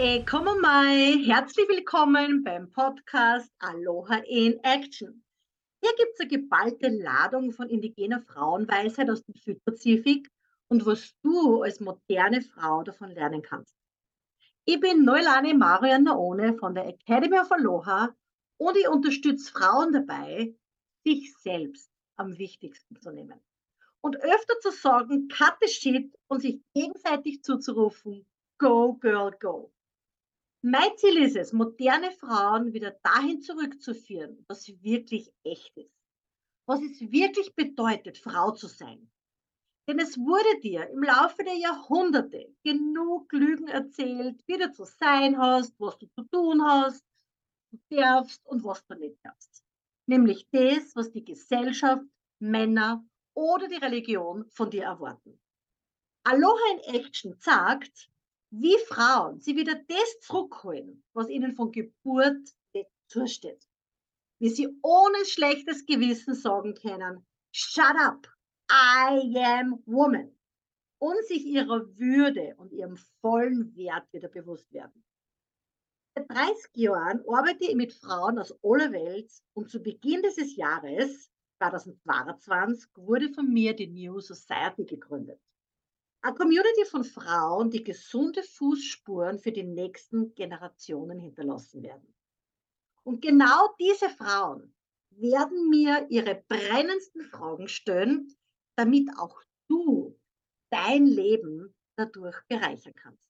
Mai, herzlich willkommen beim Podcast Aloha in Action. Hier gibt es eine geballte Ladung von indigener Frauenweisheit aus dem Südpazifik und was du als moderne Frau davon lernen kannst. Ich bin Neulani Marian Naone von der Academy of Aloha und ich unterstütze Frauen dabei, sich selbst am wichtigsten zu nehmen. Und öfter zu sagen, cut the shit und sich gegenseitig zuzurufen, go girl go. Mein Ziel ist es, moderne Frauen wieder dahin zurückzuführen, was wirklich echt ist. Was es wirklich bedeutet, Frau zu sein. Denn es wurde dir im Laufe der Jahrhunderte genug Lügen erzählt, wie du zu sein hast, was du zu tun hast, du darfst und was du nicht darfst. Nämlich das, was die Gesellschaft, Männer oder die Religion von dir erwarten. Aloha in Action sagt, wie Frauen sie wieder das zurückholen, was ihnen von Geburt zusteht. Wie sie ohne schlechtes Gewissen sagen können, shut up, I am woman. Und sich ihrer Würde und ihrem vollen Wert wieder bewusst werden. Seit 30 Jahren arbeite ich mit Frauen aus aller Welt und zu Beginn dieses Jahres, 2022, wurde von mir die New Society gegründet. Eine Community von Frauen, die gesunde Fußspuren für die nächsten Generationen hinterlassen werden. Und genau diese Frauen werden mir ihre brennendsten Fragen stellen, damit auch du dein Leben dadurch bereichern kannst.